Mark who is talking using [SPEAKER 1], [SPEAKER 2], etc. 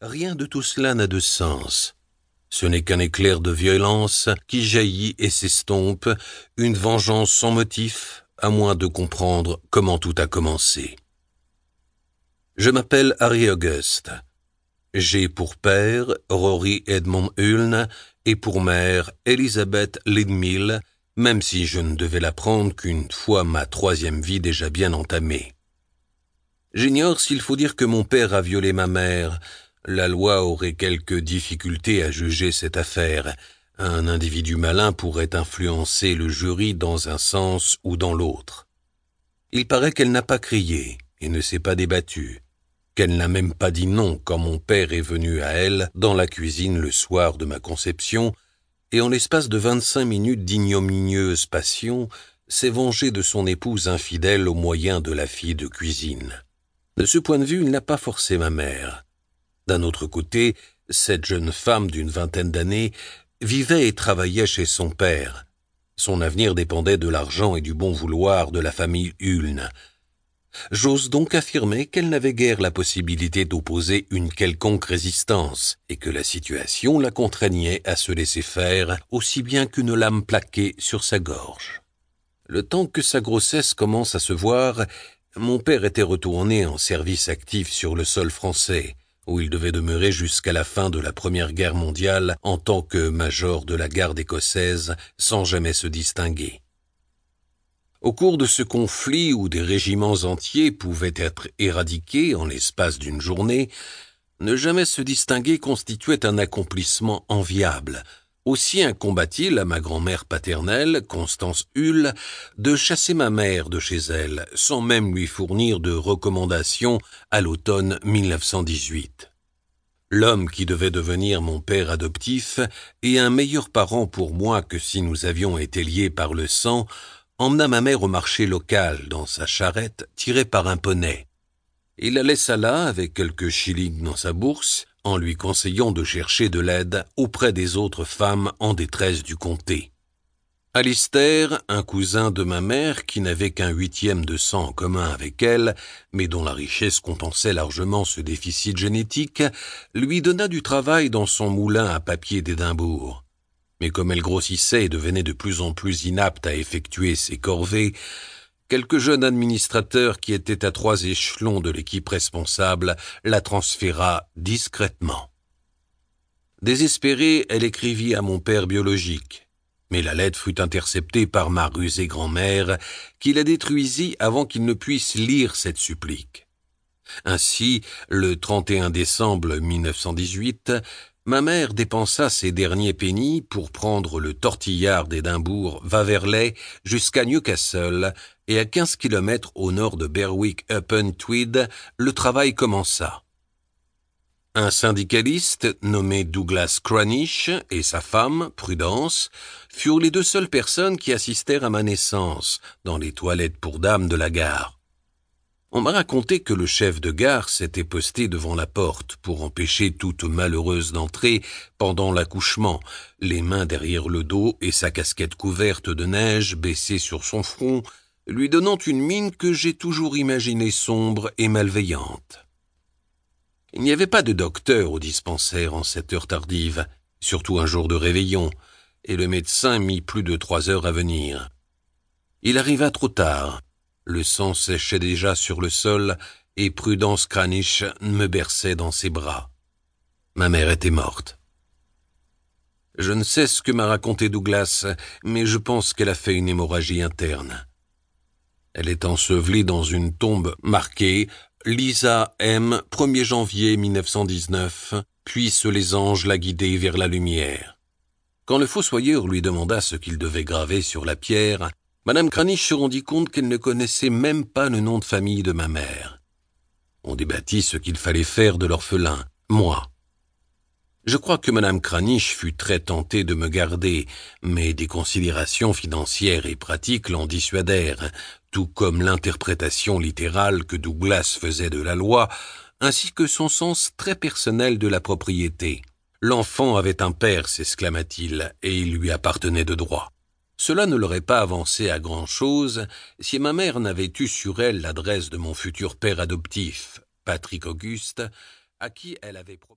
[SPEAKER 1] rien de tout cela n'a de sens. Ce n'est qu'un éclair de violence qui jaillit et s'estompe, une vengeance sans motif, à moins de comprendre comment tout a commencé. Je m'appelle Harry Auguste. J'ai pour père Rory Edmond Hulne et pour mère Elisabeth Lidmill, même si je ne devais l'apprendre qu'une fois ma troisième vie déjà bien entamée. J'ignore s'il faut dire que mon père a violé ma mère. La loi aurait quelques difficultés à juger cette affaire. Un individu malin pourrait influencer le jury dans un sens ou dans l'autre. Il paraît qu'elle n'a pas crié et ne s'est pas débattue, qu'elle n'a même pas dit non quand mon père est venu à elle dans la cuisine le soir de ma conception, et en l'espace de vingt-cinq minutes d'ignominieuse passion, s'est vengé de son épouse infidèle au moyen de la fille de cuisine. De ce point de vue, il n'a pas forcé ma mère. D'un autre côté, cette jeune femme d'une vingtaine d'années vivait et travaillait chez son père. Son avenir dépendait de l'argent et du bon vouloir de la famille Hulne. J'ose donc affirmer qu'elle n'avait guère la possibilité d'opposer une quelconque résistance, et que la situation la contraignait à se laisser faire aussi bien qu'une lame plaquée sur sa gorge. Le temps que sa grossesse commence à se voir, mon père était retourné en service actif sur le sol français, où il devait demeurer jusqu'à la fin de la Première Guerre mondiale en tant que major de la garde écossaise sans jamais se distinguer. Au cours de ce conflit où des régiments entiers pouvaient être éradiqués en l'espace d'une journée, ne jamais se distinguer constituait un accomplissement enviable. Aussi incombat-il à ma grand-mère paternelle, Constance Hull, de chasser ma mère de chez elle, sans même lui fournir de recommandations à l'automne 1918. L'homme qui devait devenir mon père adoptif et un meilleur parent pour moi que si nous avions été liés par le sang, emmena ma mère au marché local dans sa charrette tirée par un poney. Il la laissa là avec quelques shillings dans sa bourse, lui conseillant de chercher de l'aide auprès des autres femmes en détresse du comté. Alistair, un cousin de ma mère qui n'avait qu'un huitième de sang en commun avec elle, mais dont la richesse compensait largement ce déficit génétique, lui donna du travail dans son moulin à papier d'Édimbourg mais comme elle grossissait et devenait de plus en plus inapte à effectuer ses corvées, quelques jeunes administrateurs qui étaient à trois échelons de l'équipe responsable la transféra discrètement. Désespérée, elle écrivit à mon père biologique. Mais la lettre fut interceptée par ma rusée grand-mère, qui la détruisit avant qu'il ne puisse lire cette supplique. Ainsi, le 31 décembre 1918, Ma mère dépensa ses derniers pennies pour prendre le tortillard d'Édimbourg Vaverley jusqu'à Newcastle et à quinze kilomètres au nord de Berwick upon Tweed, le travail commença. Un syndicaliste nommé Douglas Cranish et sa femme, Prudence, furent les deux seules personnes qui assistèrent à ma naissance dans les toilettes pour dames de la gare. On m'a raconté que le chef de gare s'était posté devant la porte pour empêcher toute malheureuse d'entrer pendant l'accouchement, les mains derrière le dos et sa casquette couverte de neige baissée sur son front, lui donnant une mine que j'ai toujours imaginée sombre et malveillante. Il n'y avait pas de docteur au dispensaire en cette heure tardive, surtout un jour de réveillon, et le médecin mit plus de trois heures à venir. Il arriva trop tard, le sang séchait déjà sur le sol et Prudence Kranich me berçait dans ses bras. Ma mère était morte. Je ne sais ce que m'a raconté Douglas, mais je pense qu'elle a fait une hémorragie interne. Elle est ensevelie dans une tombe marquée Lisa M, 1er janvier 1919, puisse les anges la guider vers la lumière. Quand le fossoyeur lui demanda ce qu'il devait graver sur la pierre, Madame Kranich se rendit compte qu'elle ne connaissait même pas le nom de famille de ma mère. On débattit ce qu'il fallait faire de l'orphelin, moi. Je crois que Madame Kranich fut très tentée de me garder, mais des considérations financières et pratiques l'en dissuadèrent, tout comme l'interprétation littérale que Douglas faisait de la loi, ainsi que son sens très personnel de la propriété. L'enfant avait un père, s'exclama-t-il, et il lui appartenait de droit. Cela ne l'aurait pas avancé à grand-chose si ma mère n'avait eu sur elle l'adresse de mon futur père adoptif, Patrick Auguste, à qui elle avait proposé